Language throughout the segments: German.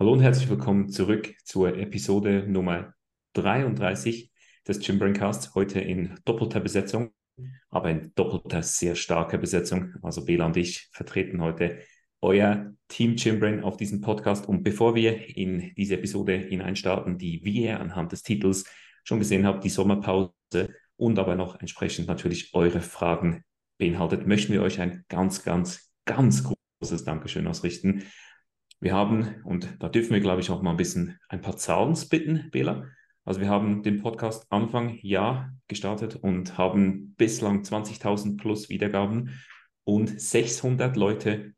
Hallo und herzlich willkommen zurück zur Episode Nummer 33 des Gym Casts. Heute in doppelter Besetzung, aber in doppelter sehr starker Besetzung. Also Bela und ich vertreten heute euer Team Gym auf diesem Podcast. Und bevor wir in diese Episode hineinstarten, die wir anhand des Titels schon gesehen habt, die Sommerpause und aber noch entsprechend natürlich eure Fragen beinhaltet, möchten wir euch ein ganz, ganz, ganz großes Dankeschön ausrichten wir haben, und da dürfen wir, glaube ich, auch mal ein bisschen ein paar Zahlen bitten, Bela. Also wir haben den Podcast Anfang Jahr gestartet und haben bislang 20.000 plus Wiedergaben und 600 Leute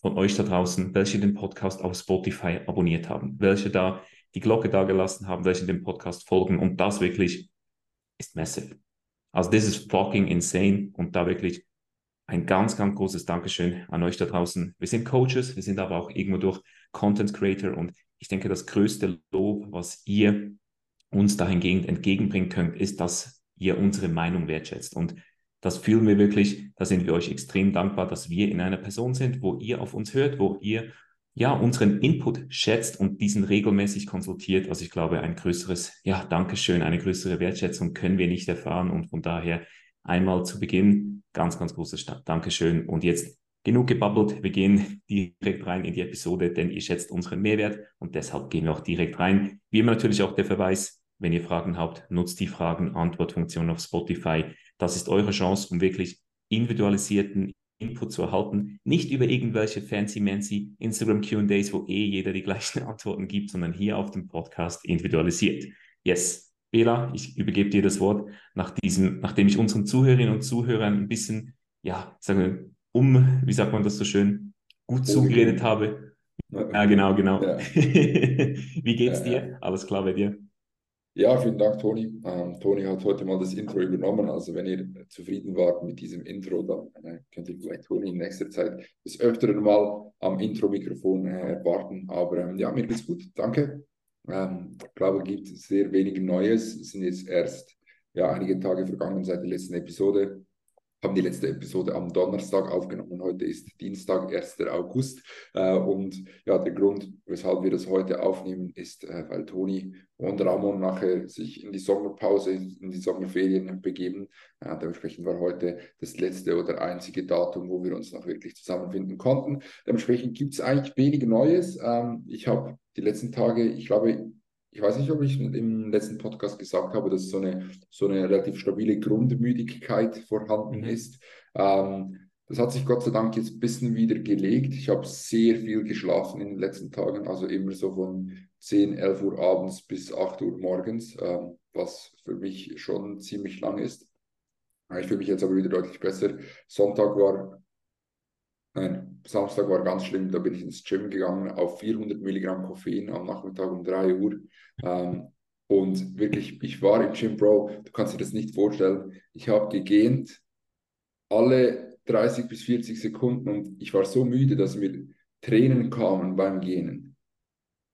von euch da draußen, welche den Podcast auf Spotify abonniert haben, welche da die Glocke da gelassen haben, welche dem Podcast folgen und das wirklich ist massive. Also this is fucking insane und da wirklich ein ganz, ganz großes Dankeschön an euch da draußen. Wir sind Coaches, wir sind aber auch irgendwo durch Content Creator und ich denke, das größte Lob, was ihr uns dahingehend entgegenbringen könnt, ist, dass ihr unsere Meinung wertschätzt. Und das fühlen wir wirklich, da sind wir euch extrem dankbar, dass wir in einer Person sind, wo ihr auf uns hört, wo ihr ja unseren Input schätzt und diesen regelmäßig konsultiert. Also ich glaube, ein größeres, ja, Dankeschön, eine größere Wertschätzung können wir nicht erfahren und von daher einmal zu Beginn ganz, ganz großes Dankeschön. Und jetzt genug gebabbelt. Wir gehen direkt rein in die Episode, denn ihr schätzt unseren Mehrwert und deshalb gehen wir auch direkt rein. Wie immer natürlich auch der Verweis, wenn ihr Fragen habt, nutzt die Fragen-Antwort-Funktion auf Spotify. Das ist eure Chance, um wirklich individualisierten Input zu erhalten. Nicht über irgendwelche fancy-mancy Instagram QAs, wo eh jeder die gleichen Antworten gibt, sondern hier auf dem Podcast individualisiert. Yes, Bela, ich übergebe dir das Wort, nach diesem, nachdem ich unseren Zuhörerinnen und Zuhörern ein bisschen, ja, sagen wir, um, wie sagt man das so schön, gut zugeredet habe. Ja, genau, genau. Ja. wie geht's dir? Alles klar bei dir? Ja, vielen Dank, Toni. Ähm, Toni hat heute mal das Intro übernommen. Also, wenn ihr zufrieden wart mit diesem Intro, dann äh, könnt ihr vielleicht Toni in nächster Zeit des Öfteren mal am Intro-Mikrofon äh, warten. Aber ähm, ja, mir geht's gut. Danke. Ähm, ich glaube, es gibt sehr wenig Neues. Es sind jetzt erst ja, einige Tage vergangen seit der letzten Episode haben die letzte Episode am Donnerstag aufgenommen. Heute ist Dienstag, 1. August. Äh, und ja, der Grund, weshalb wir das heute aufnehmen, ist, äh, weil Toni und Ramon nachher sich in die Sommerpause, in die Sommerferien begeben. Äh, dementsprechend war heute das letzte oder einzige Datum, wo wir uns noch wirklich zusammenfinden konnten. Dementsprechend gibt es eigentlich wenig Neues. Ähm, ich habe die letzten Tage, ich glaube, ich weiß nicht, ob ich im letzten Podcast gesagt habe, dass so eine, so eine relativ stabile Grundmüdigkeit vorhanden mhm. ist. Ähm, das hat sich Gott sei Dank jetzt ein bisschen wieder gelegt. Ich habe sehr viel geschlafen in den letzten Tagen, also immer so von 10, 11 Uhr abends bis 8 Uhr morgens, ähm, was für mich schon ziemlich lang ist. Ich fühle mich jetzt aber wieder deutlich besser. Sonntag war Nein, Samstag war ganz schlimm, da bin ich ins Gym gegangen auf 400 Milligramm Koffein am Nachmittag um 3 Uhr. Ähm, und wirklich, ich war im Gym, Bro, du kannst dir das nicht vorstellen. Ich habe gegähnt alle 30 bis 40 Sekunden und ich war so müde, dass mir Tränen kamen beim Gähnen.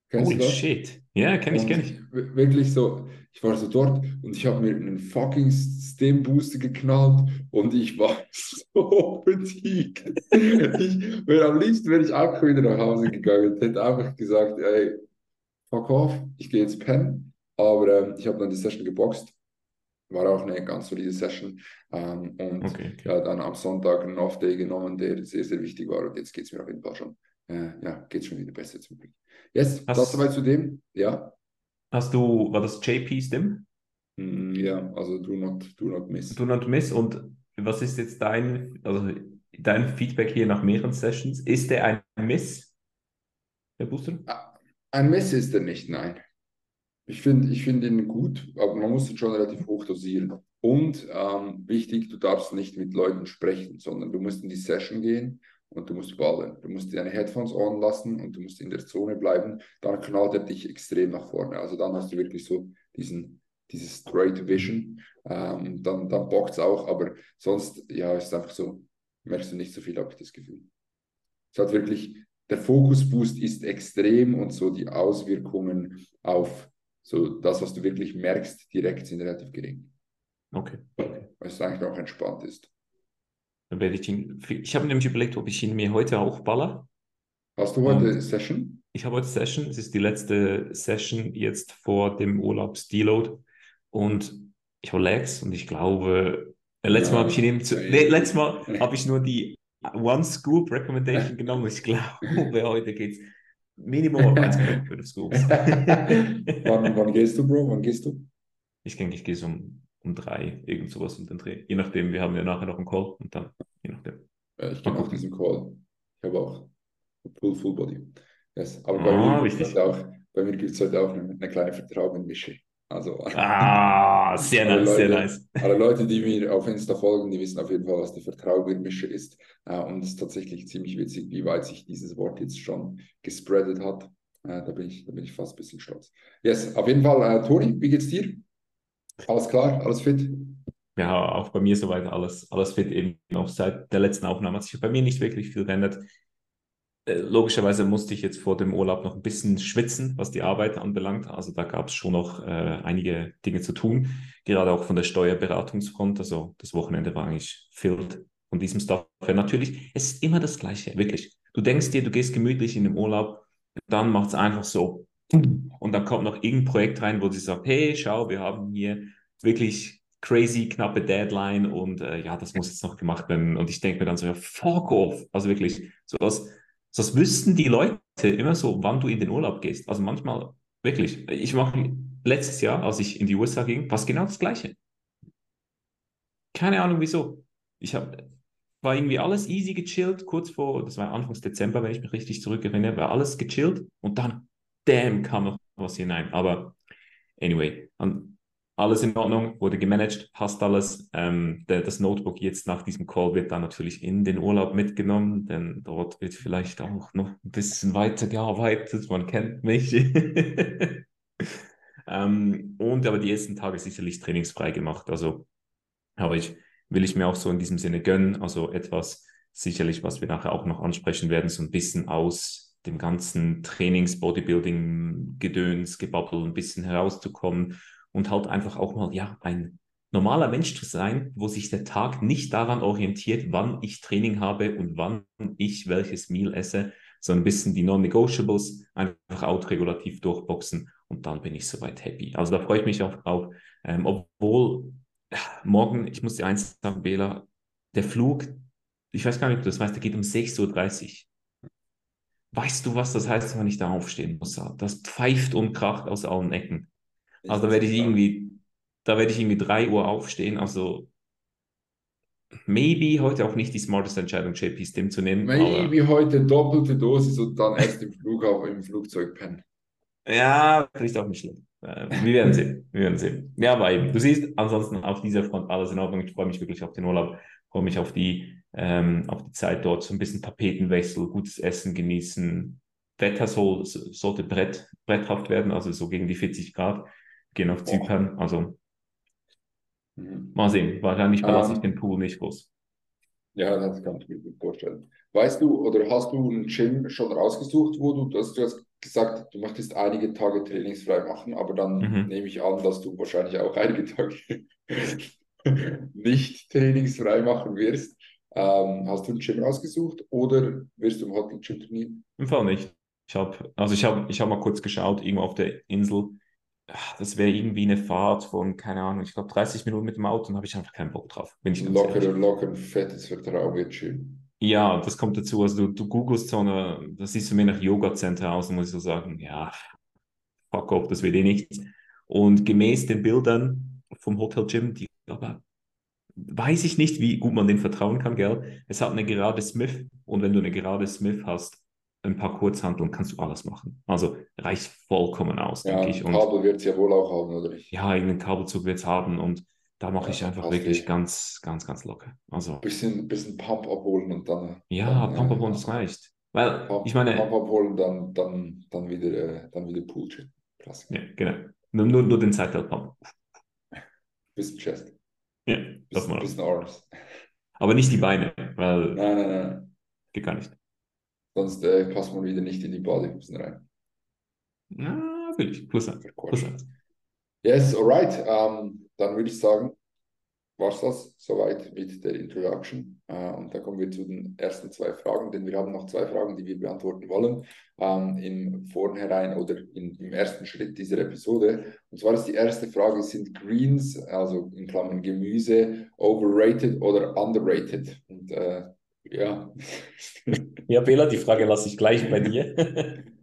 Kennst Holy shit. Ja, kenne ich, kenne ich. Wirklich so, ich war so dort und ich habe mir einen fucking Stem Booster geknallt und ich war so besiegt. ich wäre am liebsten wäre ich auch wieder nach Hause gegangen und hätte einfach gesagt, ey, fuck off, ich gehe jetzt pennen. Aber ähm, ich habe dann die Session geboxt. War auch eine ganz solide Session. Ähm, und okay, okay. ja, dann am Sonntag einen Off-Day genommen, der sehr, sehr wichtig war. Und jetzt geht es mir auf jeden Fall schon, äh, ja, geht schon wieder besser zum Glück. Yes, Hast, das soweit zu dem. Ja. Hast du, war das JP Stim? Mm, ja, also do not, do not miss. Do not miss. Und was ist jetzt dein, also dein Feedback hier nach mehreren Sessions? Ist der ein Miss, der Booster? Ah, ein Miss ist er nicht, nein. Ich finde ich find ihn gut, aber man muss ihn schon relativ hoch dosieren. Und ähm, wichtig, du darfst nicht mit Leuten sprechen, sondern du musst in die Session gehen und du musst ballen. Du musst deine Headphones on lassen und du musst in der Zone bleiben. Dann knallt er dich extrem nach vorne. Also dann hast du wirklich so diesen, dieses Straight Vision. Ähm, dann dann bockt es auch, aber sonst, ja, ist einfach so, merkst du nicht so viel, habe ich das Gefühl. Es hat wirklich, der Fokusboost ist extrem und so die Auswirkungen auf so das, was du wirklich merkst, direkt sind relativ gering. Okay. Weil es eigentlich auch entspannt ist. Dann werde ich ihn. Ich habe nämlich überlegt, ob ich ihn mir heute auch baller. Hast du heute Und, Session? ich habe heute Session, es ist die letzte Session jetzt vor dem Urlaubs-Deload und ich habe Legs und ich glaube, äh, letztes Mal habe ich ihn zu, nee, letztes Mal habe ich nur die One Scoop Recommendation genommen. Ich glaube, heute geht es Minimum auf 1,5 Scoops. wann, wann gehst du, Bro? Wann gehst du? Ich denke, ich gehe so um, um drei, irgend sowas um den Dreh. Je nachdem, wir haben ja nachher noch einen Call und dann, je nachdem. Ja, ich gehe nach diesem Call. Ich habe auch Full, Full Body. Yes. Aber bei ah, mir gibt es auch, bei mir gibt's heute auch eine, eine kleine Vertrauensmische. Also, ah, sehr nice, Leute, sehr nice. Alle Leute, die mir auf Insta folgen, die wissen auf jeden Fall, was die Vertrauensmische ist. Uh, und es ist tatsächlich ziemlich witzig, wie weit sich dieses Wort jetzt schon gespreadet hat. Uh, da, bin ich, da bin ich fast ein bisschen stolz. Yes, auf jeden Fall, uh, Toni, wie geht's dir? Alles klar, alles fit? Ja, auch bei mir soweit alles, alles fit, eben auch seit der letzten Aufnahme hat sich bei mir nicht wirklich viel geändert. Äh, logischerweise musste ich jetzt vor dem Urlaub noch ein bisschen schwitzen, was die Arbeit anbelangt. Also da gab es schon noch äh, einige Dinge zu tun, gerade auch von der Steuerberatungsfront. Also das Wochenende war eigentlich filled von diesem Stuff. Natürlich, es ist immer das Gleiche, wirklich. Du denkst dir, du gehst gemütlich in den Urlaub, dann macht es einfach so und dann kommt noch irgendein Projekt rein, wo sie sagt, hey, schau, wir haben hier wirklich crazy knappe Deadline und äh, ja, das muss jetzt noch gemacht werden. Und ich denke mir dann so, ja, fuck off. Also wirklich, so was das wüssten die Leute immer so, wann du in den Urlaub gehst. Also manchmal, wirklich. Ich mache letztes Jahr, als ich in die USA ging, fast genau das Gleiche. Keine Ahnung wieso. Ich habe war irgendwie alles easy gechillt, kurz vor, das war Anfangs Dezember, wenn ich mich richtig zurückerinnere, war alles gechillt und dann, damn, kam noch was hinein. Aber anyway, an, alles in Ordnung, wurde gemanagt, passt alles. Ähm, der, das Notebook jetzt nach diesem Call wird dann natürlich in den Urlaub mitgenommen, denn dort wird vielleicht auch noch ein bisschen weiter gearbeitet, man kennt mich. ähm, und aber die ersten Tage sicherlich trainingsfrei gemacht. Also habe ich, will ich mir auch so in diesem Sinne gönnen. Also etwas sicherlich, was wir nachher auch noch ansprechen werden, so ein bisschen aus dem ganzen Trainings, Bodybuilding, Gedöns, Gebabbel ein bisschen herauszukommen und halt einfach auch mal, ja, ein normaler Mensch zu sein, wo sich der Tag nicht daran orientiert, wann ich Training habe und wann ich welches Meal esse, sondern ein bisschen die Non-Negotiables einfach autoregulativ durchboxen und dann bin ich soweit happy. Also da freue ich mich auch drauf, ähm, obwohl morgen, ich muss dir eins sagen, Bela, der Flug, ich weiß gar nicht, ob du das weißt, der geht um 6.30 Uhr. Weißt du, was das heißt, wenn ich da aufstehen muss? Das pfeift und kracht aus allen Ecken. Also da werde ich irgendwie, da werde ich irgendwie 3 Uhr aufstehen. Also maybe heute auch nicht die smarteste Entscheidung, JP Stim zu nehmen. Maybe heute doppelte Dosis und dann erst im Flughafen im Flugzeug pennen. Ja, vielleicht auch nicht schlimm. Äh, wir werden sehen. Wir werden sehen. Ja, aber eben, du siehst, ansonsten auf dieser Front alles in Ordnung. Ich freue mich wirklich auf den Urlaub, freue mich auf die, ähm, auf die Zeit dort, so ein bisschen Tapetenwechsel, gutes Essen genießen. Wetter soll, sollte brett, bretthaft werden, also so gegen die 40 Grad gehen auf Zypern. Also mhm. mal sehen. Wahrscheinlich verlasse um, ich ähm. den Pool nicht groß. Ja, das kann ich mir gut vorstellen. Weißt du, oder hast du ein Gym schon rausgesucht, wo du das, du hast gesagt, du möchtest einige Tage trainingsfrei machen, aber dann mhm. nehme ich an, dass du wahrscheinlich auch einige Tage nicht trainingsfrei machen wirst. Ähm, hast du ein Gym rausgesucht oder wirst du im Hotel Gym trainieren? Im Fall nicht. Ich habe, also ich habe, ich habe mal kurz geschaut, irgendwo auf der Insel das wäre irgendwie eine Fahrt von, keine Ahnung, ich glaube 30 Minuten mit dem Auto und habe ich einfach keinen Bock drauf. Bin ich locker, locker, fettes Vertrauen wird schön. Ja, das kommt dazu. Also du, du googelst so eine, das sieht so mehr nach Yoga-Center aus, und muss ich so sagen, ja, fuck off, das will eh nichts. Und gemäß den Bildern vom Hotel Gym, die aber weiß ich nicht, wie gut man den vertrauen kann, gell? Es hat eine gerade Smith und wenn du eine gerade Smith hast, ein paar Kurzhanteln kannst du alles machen. Also reicht vollkommen aus, ja, denke ich. Und Kabel wird es ja wohl auch haben, oder? Ja, irgendeinen Kabelzug wird es haben und da mache ja, ich einfach wirklich eh. ganz, ganz, ganz locker. Also bisschen, bisschen Pump abholen und dann. Ja, dann, Pump abholen, äh, das reicht. Weil Pump, ich meine. Pump abholen, dann, dann, dann wieder, äh, dann wieder Pool Krass. Ja, genau. Nur, nur, nur den Seiteil Pump. Bisschen Chest. Ja, das mal. Bisschen Arms. Aber nicht die Beine, weil. Nein, nein, nein. Geht gar nicht. Sonst äh, passt man wieder nicht in die Bodybuilding rein. Ja, will ich. Plus eins. Plus eins. Yes, alright. Ähm, dann würde ich sagen, war es das soweit mit der Introduction. Äh, und da kommen wir zu den ersten zwei Fragen, denn wir haben noch zwei Fragen, die wir beantworten wollen ähm, im Vornherein oder in, im ersten Schritt dieser Episode. Und zwar ist die erste Frage, sind Greens, also in Klammern Gemüse, overrated oder underrated? Und äh, ja. ja, Bela, die Frage lasse ich gleich bei dir. das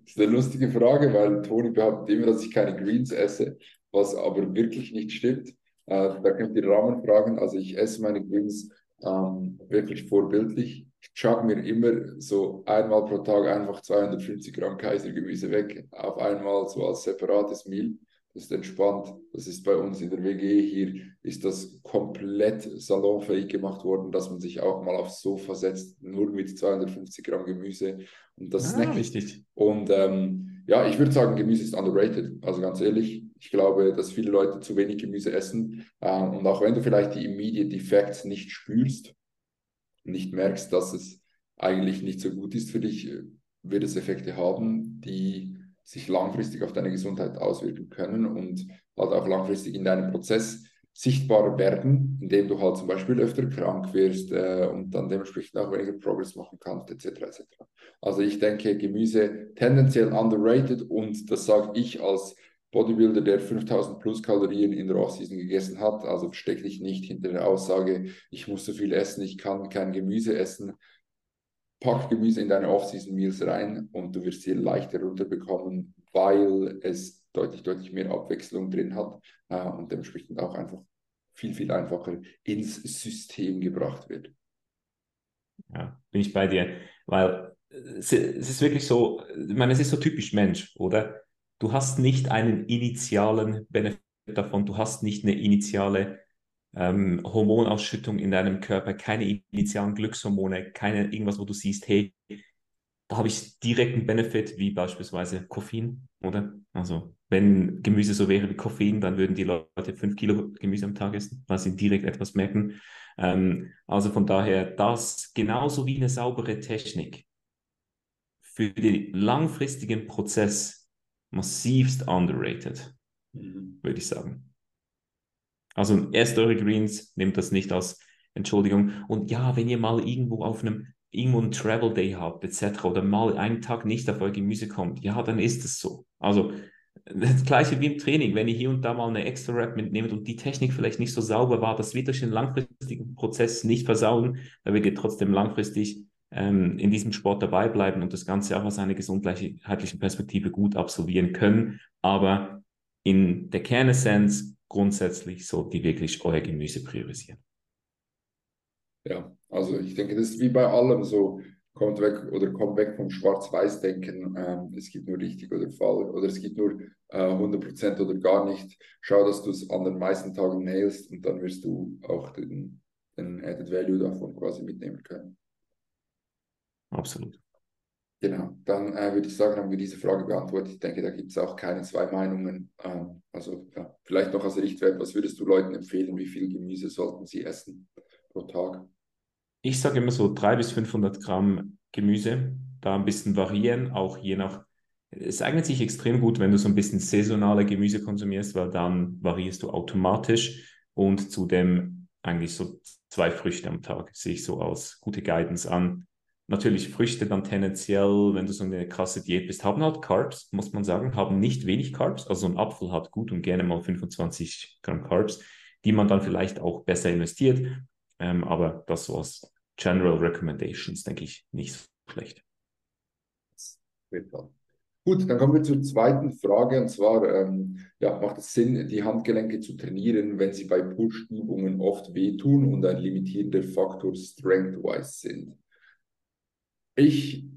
ist eine lustige Frage, weil Toni behauptet immer, dass ich keine Greens esse, was aber wirklich nicht stimmt. Äh, da könnt ihr Rahmen fragen. Also ich esse meine Greens ähm, wirklich vorbildlich. Ich jogge mir immer so einmal pro Tag einfach 250 Gramm Kaisergemüse weg, auf einmal so als separates Meal. Das ist entspannt. Das ist bei uns in der WG hier, ist das komplett salonfähig gemacht worden, dass man sich auch mal aufs Sofa setzt, nur mit 250 Gramm Gemüse und das ah, Richtig. Und ähm, ja, ich würde sagen, Gemüse ist underrated. Also ganz ehrlich, ich glaube, dass viele Leute zu wenig Gemüse essen. Äh, und auch wenn du vielleicht die Immediate Effects nicht spürst, nicht merkst, dass es eigentlich nicht so gut ist für dich, äh, wird es Effekte haben, die sich langfristig auf deine Gesundheit auswirken können und halt auch langfristig in deinem Prozess sichtbar werden, indem du halt zum Beispiel öfter krank wirst äh, und dann dementsprechend auch weniger Progress machen kannst, etc. etc. Also ich denke, Gemüse tendenziell underrated und das sage ich als Bodybuilder, der 5000 plus Kalorien in der Offseason gegessen hat. Also versteck dich nicht hinter der Aussage, ich muss so viel essen, ich kann kein Gemüse essen. Pack Gemüse in deine Offseason Meals rein und du wirst sie leichter runterbekommen, weil es deutlich, deutlich mehr Abwechslung drin hat äh, und dementsprechend auch einfach viel, viel einfacher ins System gebracht wird. Ja, bin ich bei dir, weil es, es ist wirklich so, ich meine, es ist so typisch Mensch, oder? du hast nicht einen initialen Benefit davon, du hast nicht eine initiale ähm, Hormonausschüttung in deinem Körper, keine initialen Glückshormone, keine irgendwas, wo du siehst, hey, da habe ich direkt einen Benefit, wie beispielsweise Koffein, oder? Also, wenn Gemüse so wäre wie Koffein, dann würden die Leute fünf Kilo Gemüse am Tag essen, weil sie direkt etwas merken. Ähm, also von daher, das genauso wie eine saubere Technik für den langfristigen Prozess massivst underrated, mhm. würde ich sagen. Also esst eure Greens, nehmt das nicht als Entschuldigung. Und ja, wenn ihr mal irgendwo auf einem irgendwo einen Travel Day habt, etc., oder mal einen Tag nicht auf euer Gemüse kommt, ja, dann ist es so. Also das gleiche wie im Training, wenn ihr hier und da mal eine extra Rap mitnehmt und die Technik vielleicht nicht so sauber war, das wird euch den langfristigen Prozess nicht versauen, werdet ihr trotzdem langfristig ähm, in diesem Sport dabei bleiben und das Ganze auch aus einer gesundheitlichen Perspektive gut absolvieren können. Aber in der Kernessenz grundsätzlich sollt ihr wirklich euer Gemüse priorisieren. Ja, also ich denke, das ist wie bei allem so, kommt weg oder kommt weg vom Schwarz-Weiß-Denken, ähm, es gibt nur richtig oder falsch oder es gibt nur äh, 100% oder gar nicht. Schau, dass du es an den meisten Tagen nailst und dann wirst du auch den, den Added Value davon quasi mitnehmen können. Absolut. Genau, dann äh, würde ich sagen, haben wir diese Frage beantwortet. Ich denke, da gibt es auch keine zwei Meinungen. Ähm, also ja, vielleicht noch als Richtwert, was würdest du Leuten empfehlen? Wie viel Gemüse sollten sie essen pro Tag? Ich sage immer so 300 bis 500 Gramm Gemüse, da ein bisschen variieren, auch je nach. Es eignet sich extrem gut, wenn du so ein bisschen saisonale Gemüse konsumierst, weil dann variierst du automatisch und zudem eigentlich so zwei Früchte am Tag sehe ich so als gute Guidance an Natürlich Früchte dann tendenziell, wenn du so eine krasse Diät bist, haben halt Carbs, muss man sagen, haben nicht wenig Carbs. Also ein Apfel hat gut und gerne mal 25 Gramm Carbs, die man dann vielleicht auch besser investiert. Ähm, aber das so als General Recommendations, denke ich, nicht so schlecht. Gut, dann kommen wir zur zweiten Frage und zwar, ähm, ja, macht es Sinn, die Handgelenke zu trainieren, wenn sie bei Push-Übungen oft wehtun und ein limitierender Faktor Strength-wise sind? Ich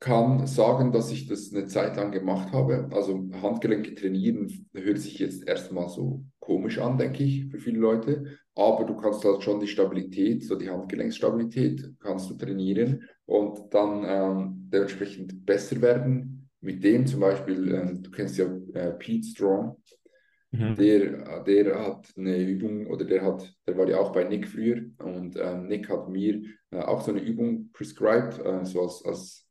kann sagen, dass ich das eine Zeit lang gemacht habe. Also Handgelenke trainieren hört sich jetzt erstmal so komisch an, denke ich, für viele Leute. Aber du kannst halt schon die Stabilität, so die Handgelenksstabilität, kannst du trainieren und dann ähm, dementsprechend besser werden. Mit dem zum Beispiel, ähm, du kennst ja äh, Pete Strong, Mhm. Der, der hat eine Übung oder der hat, der war ja auch bei Nick früher und ähm, Nick hat mir äh, auch so eine Übung prescribed, äh, so als, als,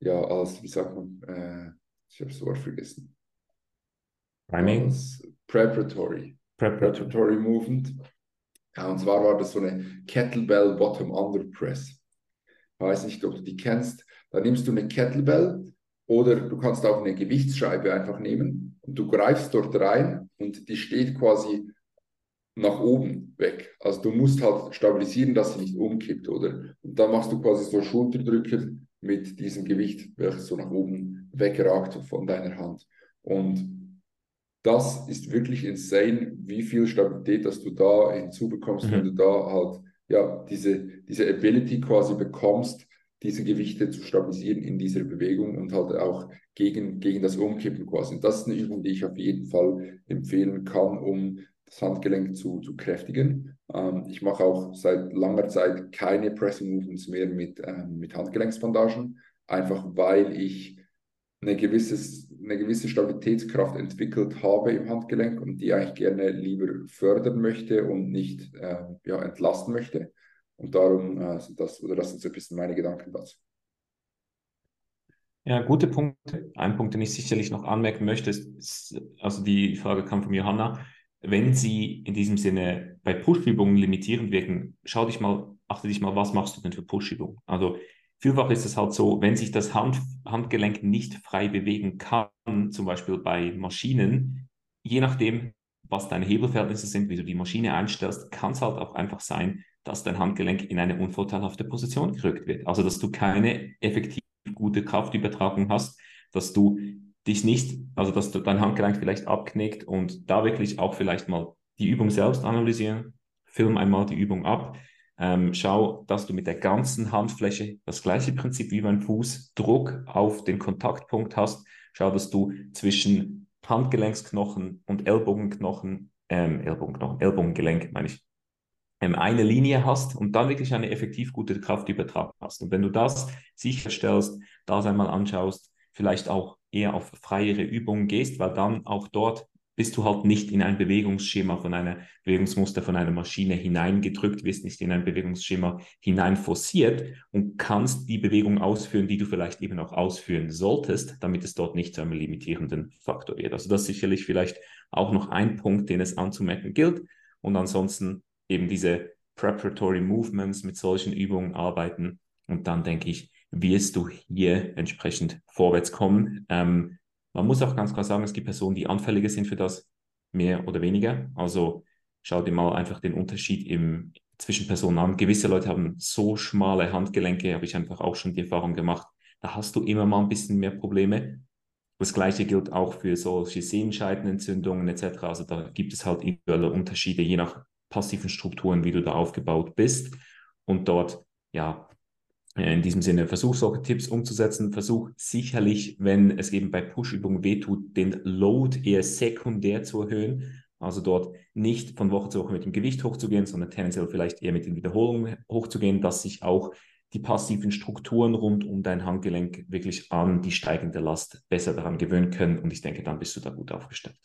ja, als, wie sagt man, äh, ich habe das Wort vergessen. Priming? Als preparatory. Preparatory. Preparatory Movement. Ja, und zwar war das so eine Kettlebell Bottom Under Press. Ich weiß nicht, ob du die kennst. Da nimmst du eine Kettlebell oder du kannst auch eine Gewichtsscheibe einfach nehmen und du greifst dort rein und die steht quasi nach oben weg. Also du musst halt stabilisieren, dass sie nicht umkippt, oder? Und dann machst du quasi so Schulterdrücken mit diesem Gewicht, welches so nach oben wegragt von deiner Hand. Und das ist wirklich insane, wie viel Stabilität, dass du da hinzubekommst, mhm. wenn du da halt ja diese, diese Ability quasi bekommst, diese Gewichte zu stabilisieren in dieser Bewegung und halt auch gegen, gegen das Umkippen quasi. Das ist eine Übung, die ich auf jeden Fall empfehlen kann, um das Handgelenk zu, zu kräftigen. Ähm, ich mache auch seit langer Zeit keine Pressing Movements mehr mit, ähm, mit Handgelenksbandagen, einfach weil ich eine, gewisses, eine gewisse Stabilitätskraft entwickelt habe im Handgelenk und die eigentlich gerne lieber fördern möchte und nicht äh, ja, entlasten möchte. Und darum äh, sind das, oder das sind so ein bisschen meine Gedanken dazu. Ja, gute Punkte. Ein Punkt, den ich sicherlich noch anmerken möchte, ist, also die Frage kam von Johanna, wenn sie in diesem Sinne bei Push-Übungen limitierend wirken, schau dich mal, achte dich mal, was machst du denn für Push-Übungen? Also vielfach ist es halt so, wenn sich das Hand, Handgelenk nicht frei bewegen kann, zum Beispiel bei Maschinen, je nachdem, was deine Hebelverhältnisse sind, wie du die Maschine einstellst, kann es halt auch einfach sein, dass dein Handgelenk in eine unvorteilhafte Position gerückt wird. Also dass du keine effektiv gute Kraftübertragung hast, dass du dich nicht, also dass du dein Handgelenk vielleicht abknickt und da wirklich auch vielleicht mal die Übung selbst analysieren, film einmal die Übung ab, ähm, schau, dass du mit der ganzen Handfläche das gleiche Prinzip wie beim Fuß, Druck auf den Kontaktpunkt hast, schau, dass du zwischen Handgelenksknochen und Ellbogenknochen, ähm, Ellbogenknochen, Ellbogengelenk meine ich, eine Linie hast und dann wirklich eine effektiv gute Kraftübertragung hast. Und wenn du das sicherstellst, das einmal anschaust, vielleicht auch eher auf freiere Übungen gehst, weil dann auch dort bist du halt nicht in ein Bewegungsschema von einer Bewegungsmuster von einer Maschine hineingedrückt, wirst nicht in ein Bewegungsschema hinein forciert und kannst die Bewegung ausführen, die du vielleicht eben auch ausführen solltest, damit es dort nicht zu einem limitierenden Faktor wird. Also das ist sicherlich vielleicht auch noch ein Punkt, den es anzumerken gilt. Und ansonsten eben diese Preparatory Movements mit solchen Übungen arbeiten. Und dann denke ich, wirst du hier entsprechend vorwärts kommen. Ähm, man muss auch ganz klar sagen, es gibt Personen, die anfälliger sind für das, mehr oder weniger. Also schau dir mal einfach den Unterschied im, zwischen Personen an. Gewisse Leute haben so schmale Handgelenke, habe ich einfach auch schon die Erfahrung gemacht. Da hast du immer mal ein bisschen mehr Probleme. Das gleiche gilt auch für solche Sehenscheidenentzündungen etc. Also da gibt es halt individuelle Unterschiede, je nach passiven Strukturen, wie du da aufgebaut bist. Und dort, ja, in diesem Sinne, versuch solche Tipps umzusetzen. Versuch sicherlich, wenn es eben bei Push-Übungen wehtut, den Load eher sekundär zu erhöhen. Also dort nicht von Woche zu Woche mit dem Gewicht hochzugehen, sondern tendenziell vielleicht eher mit den Wiederholungen hochzugehen, dass sich auch die passiven Strukturen rund um dein Handgelenk wirklich an die steigende Last besser daran gewöhnen können. Und ich denke, dann bist du da gut aufgestellt.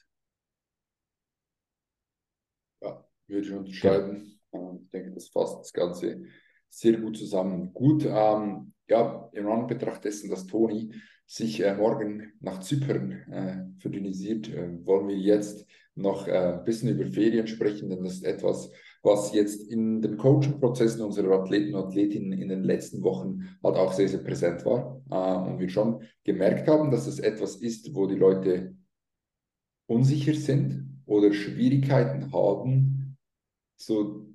Würde ich unterschreiben. Ja. Ich denke, das fasst das Ganze sehr gut zusammen. Gut, ähm, ja, im Anbetracht dessen, dass Toni sich äh, morgen nach Zypern äh, verdünnisiert, äh, wollen wir jetzt noch äh, ein bisschen über Ferien sprechen, denn das ist etwas, was jetzt in den Coaching-Prozessen unserer Athleten und Athletinnen in den letzten Wochen halt auch sehr, sehr präsent war. Äh, und wir schon gemerkt haben, dass es etwas ist, wo die Leute unsicher sind oder Schwierigkeiten haben, so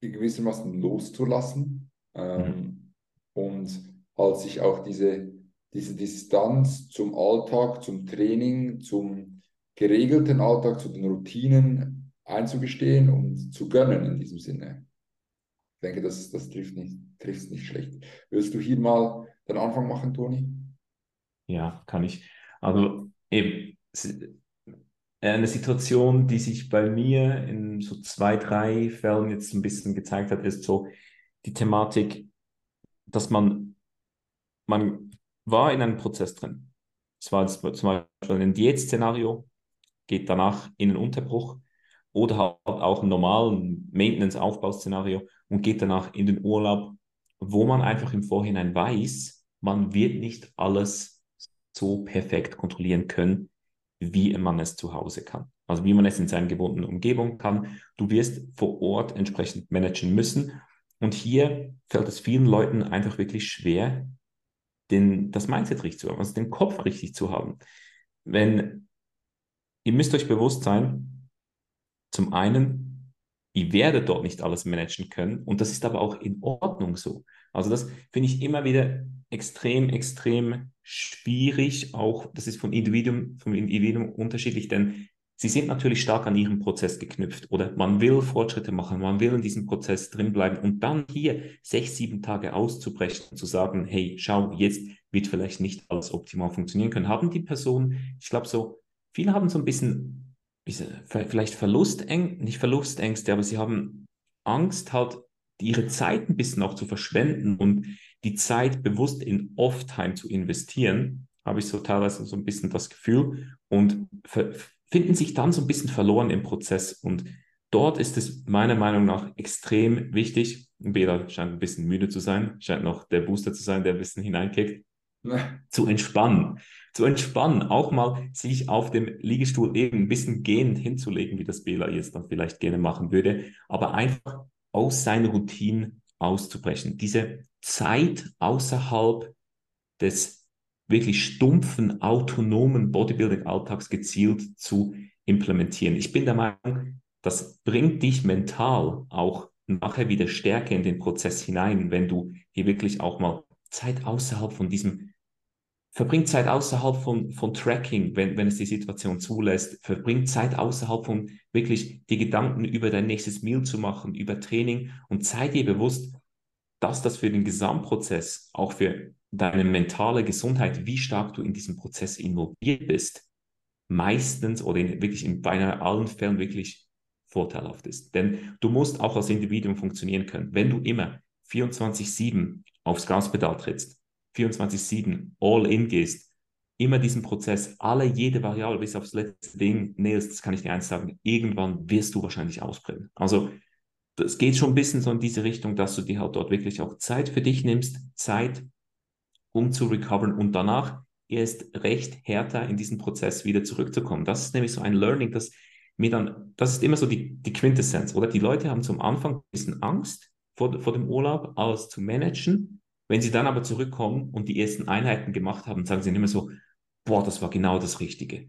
gewissermaßen loszulassen ähm, mhm. und halt sich auch diese, diese Distanz zum Alltag, zum Training, zum geregelten Alltag, zu den Routinen einzugestehen und zu gönnen in diesem Sinne. Ich denke, das, das trifft nicht, trifft nicht schlecht. Willst du hier mal den Anfang machen, Toni? Ja, kann ich. Also eben, eine Situation, die sich bei mir in so zwei, drei Fällen jetzt ein bisschen gezeigt hat, ist so die Thematik, dass man, man war in einem Prozess drin. Es war zum Beispiel ein Diätszenario, geht danach in einen Unterbruch oder halt auch ein normalen Maintenance-Aufbauszenario und geht danach in den Urlaub, wo man einfach im Vorhinein weiß, man wird nicht alles so perfekt kontrollieren können, wie man es zu Hause kann. Also wie man es in seiner gewohnten Umgebung kann. Du wirst vor Ort entsprechend managen müssen. Und hier fällt es vielen Leuten einfach wirklich schwer, den, das Mindset richtig zu haben, also den Kopf richtig zu haben. Wenn ihr müsst euch bewusst sein, zum einen, ihr werdet dort nicht alles managen können und das ist aber auch in Ordnung so. Also das finde ich immer wieder extrem, extrem schwierig. Auch das ist vom Individuum, vom Individuum unterschiedlich, denn sie sind natürlich stark an ihrem Prozess geknüpft oder man will Fortschritte machen, man will in diesem Prozess drin bleiben und dann hier sechs, sieben Tage auszubrechen und zu sagen, hey, schau, jetzt wird vielleicht nicht alles optimal funktionieren können. Haben die Personen, ich glaube so, viele haben so ein bisschen, vielleicht Verlustängste, nicht Verlustängste, aber sie haben Angst halt, ihre Zeit ein bisschen auch zu verschwenden und die Zeit bewusst in Off-Time zu investieren, habe ich so teilweise so ein bisschen das Gefühl und finden sich dann so ein bisschen verloren im Prozess. Und dort ist es meiner Meinung nach extrem wichtig. Bela scheint ein bisschen müde zu sein, scheint noch der Booster zu sein, der ein bisschen hineinkickt, zu entspannen. Zu entspannen, auch mal sich auf dem Liegestuhl eben ein bisschen gehend hinzulegen, wie das Bela jetzt dann vielleicht gerne machen würde, aber einfach aus seiner Routine auszubrechen. Diese Zeit außerhalb des wirklich stumpfen, autonomen Bodybuilding-Alltags gezielt zu implementieren. Ich bin der Meinung, das bringt dich mental auch nachher wieder stärker in den Prozess hinein, wenn du hier wirklich auch mal Zeit außerhalb von diesem, verbringt Zeit außerhalb von, von Tracking, wenn, wenn es die Situation zulässt, verbringt Zeit außerhalb von wirklich die Gedanken über dein nächstes Meal zu machen, über Training und sei dir bewusst, dass das für den Gesamtprozess, auch für deine mentale Gesundheit, wie stark du in diesem Prozess involviert bist, meistens oder in, wirklich in beinahe allen Fällen wirklich vorteilhaft ist. Denn du musst auch als Individuum funktionieren können. Wenn du immer 24-7 aufs Gaspedal trittst, 24-7 all in gehst, immer diesen Prozess, alle, jede Variable bis aufs letzte Ding nailst, das kann ich dir eins sagen, irgendwann wirst du wahrscheinlich ausbrennen. Also es geht schon ein bisschen so in diese Richtung, dass du dir halt dort wirklich auch Zeit für dich nimmst, Zeit, um zu recoveren und danach erst recht härter in diesen Prozess wieder zurückzukommen. Das ist nämlich so ein Learning, das mir dann, das ist immer so die, die Quintessenz, oder? Die Leute haben zum Anfang ein bisschen Angst vor, vor dem Urlaub, alles zu managen. Wenn sie dann aber zurückkommen und die ersten Einheiten gemacht haben, sagen sie immer so, boah, das war genau das Richtige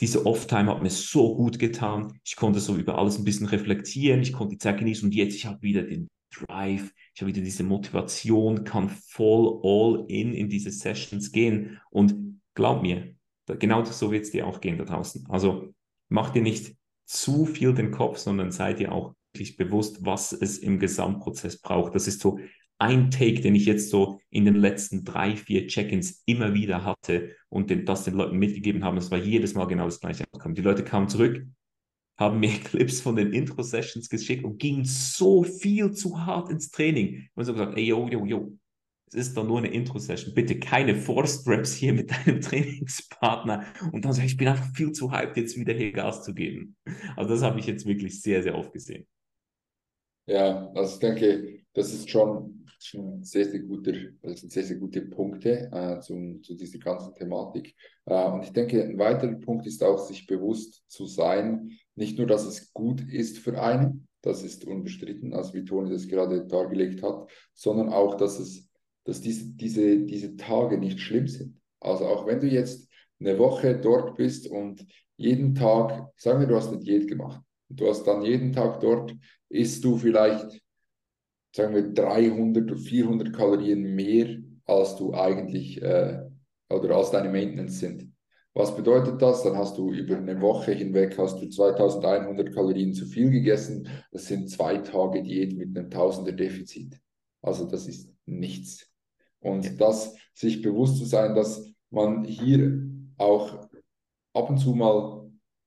diese Off-Time hat mir so gut getan. Ich konnte so über alles ein bisschen reflektieren. Ich konnte die Zeit genießen und jetzt, ich habe wieder den Drive. Ich habe wieder diese Motivation, kann voll all in in diese Sessions gehen. Und glaub mir, genau so wird es dir auch gehen da draußen. Also mach dir nicht zu viel den Kopf, sondern sei dir auch wirklich bewusst, was es im Gesamtprozess braucht. Das ist so ein Take, den ich jetzt so in den letzten drei, vier Check-ins immer wieder hatte und den, das den Leuten mitgegeben habe. Es war jedes Mal genau das gleiche Die Leute kamen zurück, haben mir Clips von den Intro-Sessions geschickt und gingen so viel zu hart ins Training. Und so gesagt, ey, yo, yo, yo, es ist doch nur eine Intro-Session. Bitte keine Forced Reps hier mit deinem Trainingspartner. Und dann ich, ich bin einfach viel zu hyped, jetzt wieder hier Gas zu geben. Also das habe ich jetzt wirklich sehr, sehr oft gesehen. Ja, also ich denke, das ist schon schon sehr, sehr guter, das sind sehr, sehr gute Punkte äh, zum, zu dieser ganzen Thematik. Äh, und ich denke, ein weiterer Punkt ist auch, sich bewusst zu sein, nicht nur, dass es gut ist für einen, das ist unbestritten, also wie Toni das gerade dargelegt hat, sondern auch, dass es, dass diese, diese, diese Tage nicht schlimm sind. Also auch wenn du jetzt eine Woche dort bist und jeden Tag, sagen wir, du hast eine Diät gemacht, du hast dann jeden Tag dort, isst du vielleicht sagen wir 300 oder 400 Kalorien mehr, als du eigentlich äh, oder als deine Maintenance sind. Was bedeutet das? Dann hast du über eine Woche hinweg hast du 2100 Kalorien zu viel gegessen. Das sind zwei Tage Diät mit einem Tausender Defizit. Also das ist nichts. Und das sich bewusst zu sein, dass man hier auch ab und zu mal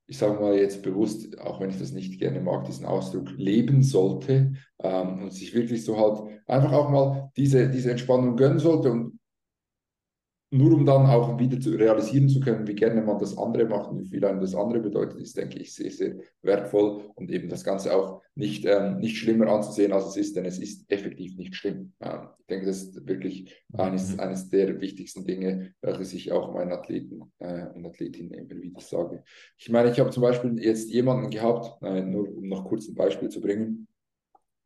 ich sage mal jetzt bewusst, auch wenn ich das nicht gerne mag, diesen Ausdruck leben sollte ähm, und sich wirklich so halt einfach auch mal diese, diese Entspannung gönnen sollte und nur um dann auch wieder zu realisieren zu können, wie gerne man das andere macht und wie viel einem das andere bedeutet, ist, denke ich, sehr, sehr wertvoll und eben das Ganze auch nicht, ähm, nicht schlimmer anzusehen, als es ist, denn es ist effektiv nicht schlimm. Ähm, ich denke, das ist wirklich eines, mhm. eines der wichtigsten Dinge, welches ich auch meinen Athleten äh, und Athletinnen immer wieder sage. Ich meine, ich habe zum Beispiel jetzt jemanden gehabt, äh, nur um noch kurz ein Beispiel zu bringen,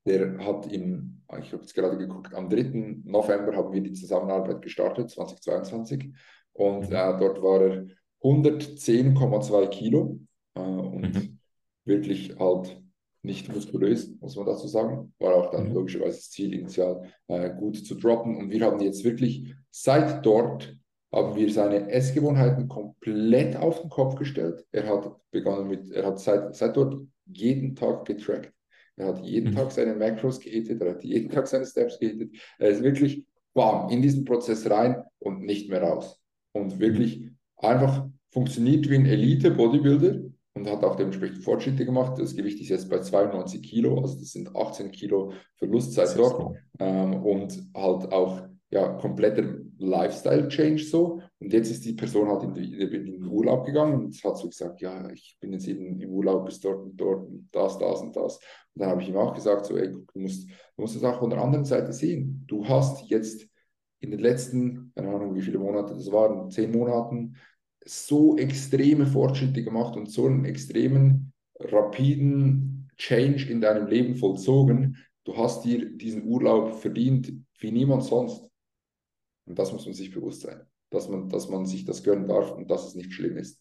der hat im, ich habe jetzt gerade geguckt, am 3. November haben wir die Zusammenarbeit gestartet, 2022. Und mhm. äh, dort war er 110,2 Kilo äh, und mhm. wirklich halt nicht muskulös, muss man dazu sagen. War auch dann mhm. logischerweise das Ziel, initial äh, gut zu droppen. Und wir haben jetzt wirklich seit dort haben wir seine Essgewohnheiten komplett auf den Kopf gestellt. Er hat begonnen mit, er hat seit, seit dort jeden Tag getrackt. Er hat jeden mhm. Tag seine Macros gehittet, er hat jeden Tag seine Steps gehittet. Er ist wirklich bam, in diesen Prozess rein und nicht mehr raus. Und wirklich einfach funktioniert wie ein Elite-Bodybuilder und hat auch dementsprechend Fortschritte gemacht. Das Gewicht ist jetzt bei 92 Kilo, also das sind 18 Kilo Verlust seit dort. Ähm, und halt auch ja, kompletter Lifestyle-Change so. Und jetzt ist die Person halt in, die, in, den Urlaub gegangen und hat so gesagt, ja, ich bin jetzt eben im Urlaub bis dort und dort und das, das und das. Und dann habe ich ihm auch gesagt, so, ey, du musst, du musst das auch von der anderen Seite sehen. Du hast jetzt in den letzten, keine Ahnung, wie viele Monate das waren, zehn Monaten, so extreme Fortschritte gemacht und so einen extremen, rapiden Change in deinem Leben vollzogen. Du hast dir diesen Urlaub verdient wie niemand sonst. Und das muss man sich bewusst sein, dass man, dass man sich das gönnen darf und dass es nicht schlimm ist.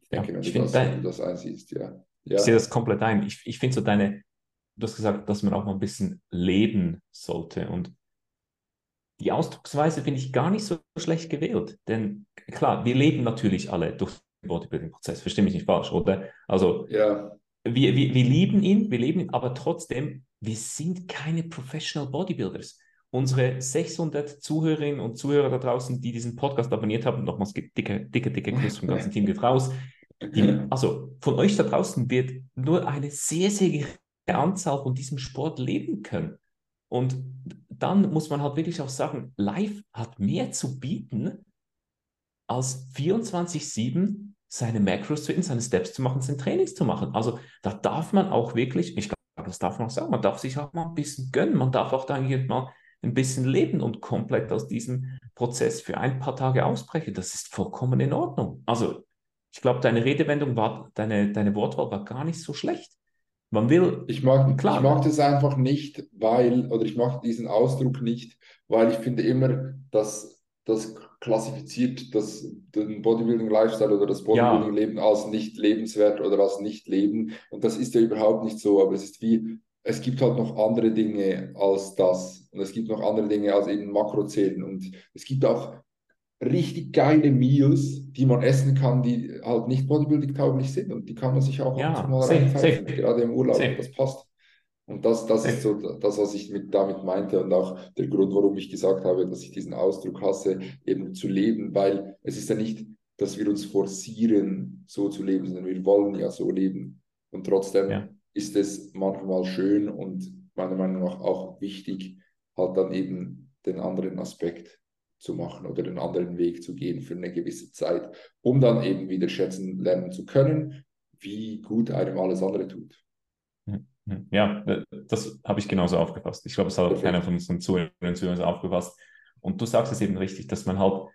Ich denke, ja, wenn, ich du das, dein, das einsiehst, ja. ja. Ich sehe das komplett ein. Ich, ich finde so deine, du hast gesagt, dass man auch mal ein bisschen leben sollte. Und die Ausdrucksweise finde ich gar nicht so schlecht gewählt. Denn klar, wir leben natürlich alle durch den Bodybuilding-Prozess. Verstehe mich nicht falsch, oder? Also, ja. wir, wir, wir lieben ihn, wir leben ihn, aber trotzdem, wir sind keine Professional Bodybuilders unsere 600 Zuhörerinnen und Zuhörer da draußen, die diesen Podcast abonniert haben, nochmals dicke, dicke, dicke Kuss vom ganzen Team geht raus. Die, also von euch da draußen wird nur eine sehr, sehr geringe Anzahl von diesem Sport leben können. Und dann muss man halt wirklich auch sagen, Live hat mehr zu bieten, als 24-7 seine Macros zu in seine Steps zu machen, seine Trainings zu machen. Also da darf man auch wirklich, ich glaube, das darf man auch sagen, man darf sich auch mal ein bisschen gönnen, man darf auch da mal ein bisschen leben und komplett aus diesem Prozess für ein paar Tage ausbrechen. Das ist vollkommen in Ordnung. Also, ich glaube, deine Redewendung war, deine, deine Wortwahl war gar nicht so schlecht. Man will. Ich mag, klar. ich mag das einfach nicht, weil, oder ich mag diesen Ausdruck nicht, weil ich finde immer, dass das klassifiziert das, den Bodybuilding-Lifestyle oder das Bodybuilding-Leben ja. als nicht lebenswert oder als nicht leben. Und das ist ja überhaupt nicht so, aber es ist wie, es gibt halt noch andere Dinge als das. Und es gibt noch andere Dinge als eben Makrozellen. Und es gibt auch richtig geile Meals, die man essen kann, die halt nicht bodybuilding-tauglich sind. Und die kann man sich auch ja, mal reinpfeifen, gerade im Urlaub. Safe. Das passt. Und das, das ist so das, was ich mit, damit meinte und auch der Grund, warum ich gesagt habe, dass ich diesen Ausdruck hasse, eben zu leben, weil es ist ja nicht, dass wir uns forcieren, so zu leben, sondern wir wollen ja so leben. Und trotzdem ja ist es manchmal schön und meiner Meinung nach auch wichtig, halt dann eben den anderen Aspekt zu machen oder den anderen Weg zu gehen für eine gewisse Zeit, um dann eben wieder schätzen lernen zu können, wie gut einem alles andere tut. Mhm. Ja, das habe ich genauso aufgefasst. Ich glaube, es hat auch keiner von unseren Zuhörern Zuhörern aufgefasst. Und du sagst es eben richtig, dass man halt,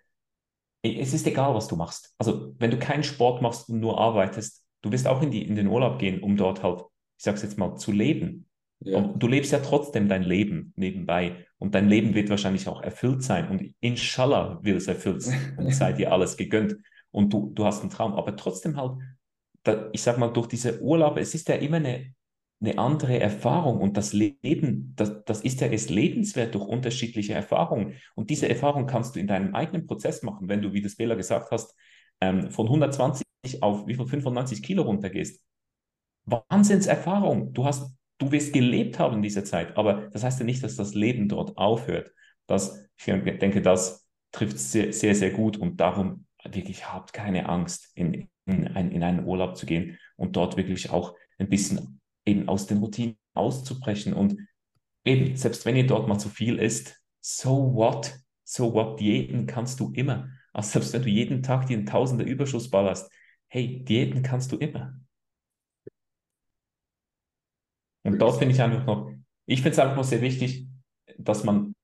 es ist egal, was du machst. Also, wenn du keinen Sport machst und nur arbeitest, du wirst auch in, die, in den Urlaub gehen, um dort halt ich sage es jetzt mal, zu leben. Ja. Und du lebst ja trotzdem dein Leben nebenbei. Und dein Leben wird wahrscheinlich auch erfüllt sein. Und inshallah wird es erfüllt sein. Und sei dir alles gegönnt. Und du, du hast einen Traum. Aber trotzdem halt, da, ich sag mal, durch diese Urlaube, es ist ja immer eine, eine andere Erfahrung. Und das Leben, das, das ist ja erst lebenswert durch unterschiedliche Erfahrungen. Und diese Erfahrung kannst du in deinem eigenen Prozess machen, wenn du, wie das Bela gesagt hast, ähm, von 120 auf wie viel 95 Kilo runtergehst Wahnsinnserfahrung. Du hast, du wirst gelebt haben in dieser Zeit, aber das heißt ja nicht, dass das Leben dort aufhört. Das, ich denke, das trifft sehr, sehr, sehr gut und darum wirklich habt keine Angst, in, in, ein, in einen Urlaub zu gehen und dort wirklich auch ein bisschen eben aus den Routinen auszubrechen und eben, selbst wenn ihr dort mal zu viel isst, so what? so what, Diäten kannst du immer. Also selbst wenn du jeden Tag dir einen Tausender Überschuss ballerst, hey, Diäten kannst du immer. Und dort finde ich einfach noch, ich finde es einfach noch sehr wichtig, dass man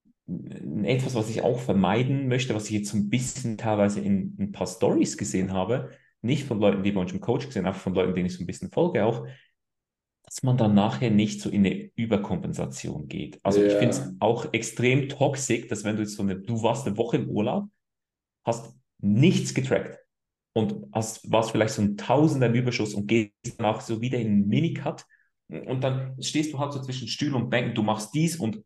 etwas, was ich auch vermeiden möchte, was ich jetzt so ein bisschen teilweise in ein paar Stories gesehen habe, nicht von Leuten, die bei uns im Coach gesehen, einfach von Leuten, denen ich so ein bisschen folge auch, dass man dann nachher nicht so in eine Überkompensation geht. Also yeah. ich finde es auch extrem toxisch, dass wenn du jetzt so eine, du warst eine Woche im Urlaub, hast nichts getrackt und hast, warst vielleicht so ein Tausender im Überschuss und gehst danach so wieder in einen Minicut und dann stehst du halt so zwischen Stuhl und Bänken, du machst dies und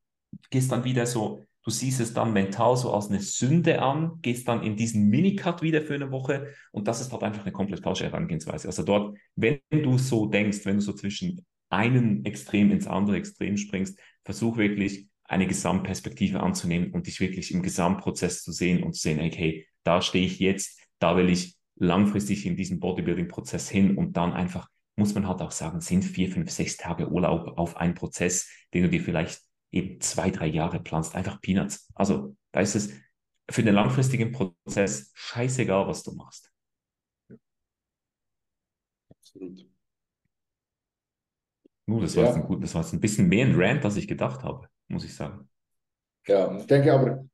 gehst dann wieder so Du siehst es dann mental so als eine Sünde an, gehst dann in diesen Minicut wieder für eine Woche und das ist halt einfach eine komplett falsche Herangehensweise. Also dort, wenn du so denkst, wenn du so zwischen einem Extrem ins andere Extrem springst, versuch wirklich eine Gesamtperspektive anzunehmen und dich wirklich im Gesamtprozess zu sehen und zu sehen, okay, da stehe ich jetzt, da will ich langfristig in diesen Bodybuilding-Prozess hin und dann einfach, muss man halt auch sagen, sind vier, fünf, sechs Tage Urlaub auf einen Prozess, den du dir vielleicht eben zwei, drei Jahre planst, einfach Peanuts. Also da ist es für den langfristigen Prozess scheißegal, was du machst. Absolut. Uh, das, war ja. ein gut, das war jetzt ein bisschen mehr ein Rant, als ich gedacht habe, muss ich sagen. Ja, ich denke aber,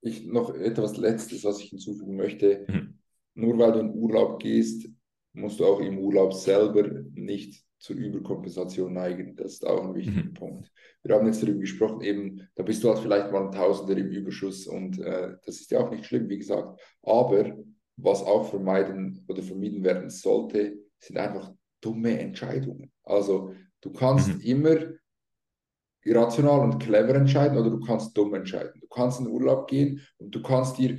ich noch etwas Letztes, was ich hinzufügen möchte. Mhm. Nur weil du in Urlaub gehst, musst du auch im Urlaub selber nicht zur Überkompensation neigen. Das ist auch ein wichtiger mhm. Punkt. Wir haben jetzt darüber gesprochen, eben, da bist du halt vielleicht mal ein Tausender im Überschuss und äh, das ist ja auch nicht schlimm, wie gesagt. Aber was auch vermeiden oder vermieden werden sollte, sind einfach dumme Entscheidungen. Also du kannst mhm. immer irrational und clever entscheiden oder du kannst dumm entscheiden. Du kannst in den Urlaub gehen und du kannst dir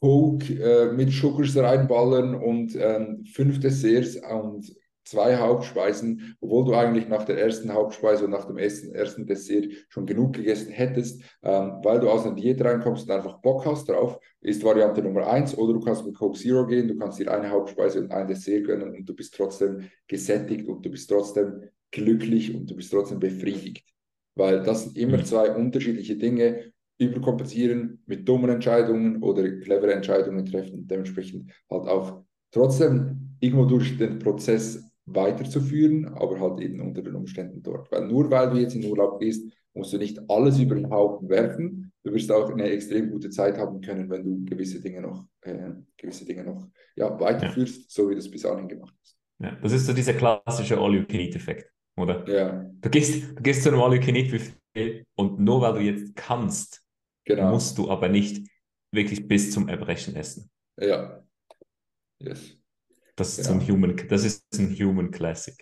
Coke äh, mit Sugars reinballern und ähm, fünf Desserts und zwei Hauptspeisen, obwohl du eigentlich nach der ersten Hauptspeise und nach dem ersten, ersten Dessert schon genug gegessen hättest, ähm, weil du aus einer Diät reinkommst und einfach Bock hast drauf, ist Variante Nummer eins. Oder du kannst mit Coke Zero gehen, du kannst dir eine Hauptspeise und ein Dessert gönnen und du bist trotzdem gesättigt und du bist trotzdem glücklich und du bist trotzdem befriedigt. Weil das sind immer mhm. zwei unterschiedliche Dinge. Überkompensieren mit dummen Entscheidungen oder clevere Entscheidungen treffen, dementsprechend halt auch trotzdem irgendwo durch den Prozess weiterzuführen, aber halt eben unter den Umständen dort. Weil nur weil du jetzt in Urlaub gehst, musst du nicht alles über den Haufen werfen. Du wirst auch eine extrem gute Zeit haben können, wenn du gewisse Dinge noch, äh, gewisse Dinge noch ja, weiterführst, ja. so wie du es bis dahin gemacht hast. Ja, das ist so dieser klassische All-You-Can-Eat-Effekt, oder? Ja. Du gehst, du gehst zu einem All-You-Can-Eat-Buffet und nur weil du jetzt kannst, genau. musst du aber nicht wirklich bis zum Erbrechen essen. Ja. Yes. Das ist, ja. ein, Human, das ist ein Human Classic.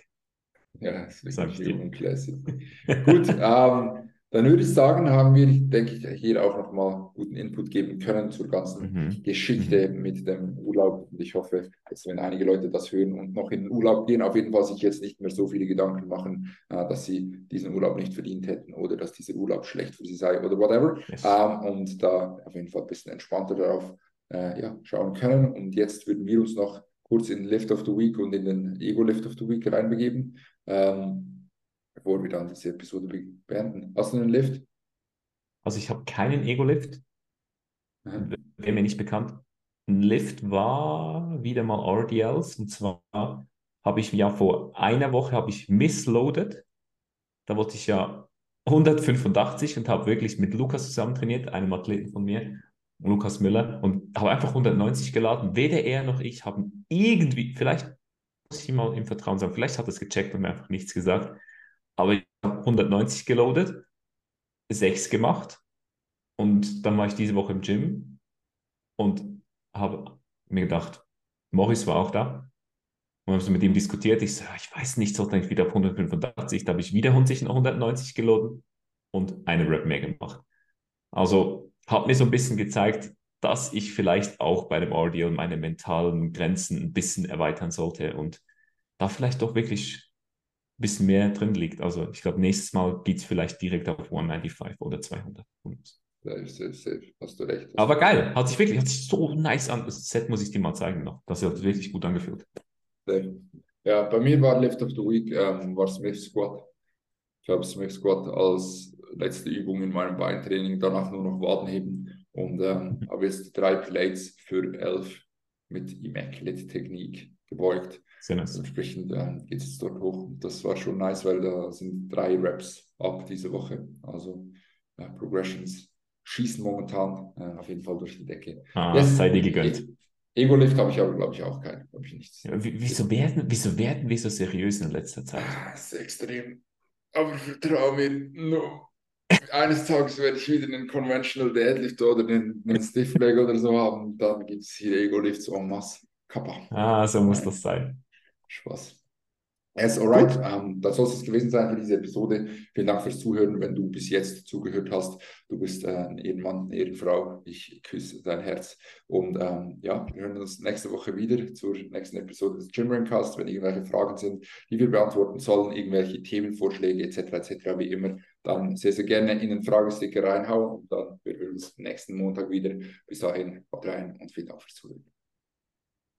Ja, das ist ein Human Classic. Gut, ähm, dann würde ich sagen, haben wir, denke ich, hier auch nochmal guten Input geben können zur ganzen mhm. Geschichte mhm. mit dem Urlaub. Und ich hoffe, dass wenn einige Leute das hören und noch in den Urlaub gehen, auf jeden Fall sich jetzt nicht mehr so viele Gedanken machen, äh, dass sie diesen Urlaub nicht verdient hätten oder dass dieser Urlaub schlecht für sie sei oder whatever. Yes. Ähm, und da auf jeden Fall ein bisschen entspannter darauf äh, ja, schauen können. Und jetzt würden wir uns noch kurz in Lift of the Week und in den Ego Lift of the Week reinbegeben, ähm, bevor wir dann diese Episode beenden. Hast du einen Lift? Also ich habe keinen Ego-Lift. Mhm. Wäre mir nicht bekannt. Ein Lift war wieder mal RDLs und zwar habe ich ja vor einer Woche habe ich missloaded. Da wollte ich ja 185 und habe wirklich mit Lukas zusammen trainiert, einem Athleten von mir. Lukas Müller und habe einfach 190 geladen. Weder er noch ich haben irgendwie, vielleicht muss ich mal im Vertrauen sagen, vielleicht hat er es gecheckt und mir einfach nichts gesagt, aber ich habe 190 geloadet, 6 gemacht und dann war ich diese Woche im Gym und habe mir gedacht, Morris war auch da. Und haben so mit ihm diskutiert. Ich so, ich weiß nicht, sollte ich wieder auf 185. Da habe ich wieder 190 geloadet und eine Rep mehr gemacht. Also hat mir so ein bisschen gezeigt, dass ich vielleicht auch bei dem Audio meine mentalen Grenzen ein bisschen erweitern sollte und da vielleicht doch wirklich bisschen mehr drin liegt. Also ich glaube, nächstes Mal geht es vielleicht direkt auf 195 oder 200. Safe, safe, safe. Hast du recht. Hast Aber geil, hat sich wirklich, hat sich so nice an. Das Set muss ich dir mal zeigen noch. Das hat wirklich gut angefühlt. Ja, bei mir war Lift of the Week, ähm, war Smith Squat. Ich habe Smith Squat als letzte Übung in meinem Beintraining, danach nur noch Waden heben und ähm, mhm. habe jetzt drei Plates für elf mit Immaculate Technik gebeugt. Sehr nice. Entsprechend ähm, geht es dort hoch. Das war schon nice, weil da sind drei Raps ab diese Woche. Also ja, Progressions schießen momentan äh, auf jeden Fall durch die Decke. Ah, yes, sei dir gegönnt. Ego-Lift habe ich aber, glaube ich, auch keinen. Ich nichts. Ja, wieso, werden, wieso werden wir so seriös in letzter Zeit? Das ist extrem. Aber vertraue mir, no. eines Tages werde ich wieder einen Conventional Deadlift oder einen, einen Stiff Leg oder so haben. Dann gibt es hier Ego-Lifts en masse. Kappa. Ah, so muss das sein. Spaß. Yes, alright. Ähm, das soll es gewesen sein für diese Episode. Vielen Dank fürs Zuhören, wenn du bis jetzt zugehört hast. Du bist äh, ein Ehrenmann, eine Ehrenfrau. Ich küsse dein Herz. Und ähm, ja, wir hören uns nächste Woche wieder zur nächsten Episode des Gymbrancast. Wenn irgendwelche Fragen sind, die wir beantworten sollen, irgendwelche Themenvorschläge etc. etc. wie immer, dann sehr, sehr gerne in den Fragesticker reinhauen. Und dann hören wir uns nächsten Montag wieder. Bis dahin, haut rein und vielen Dank fürs Zuhören.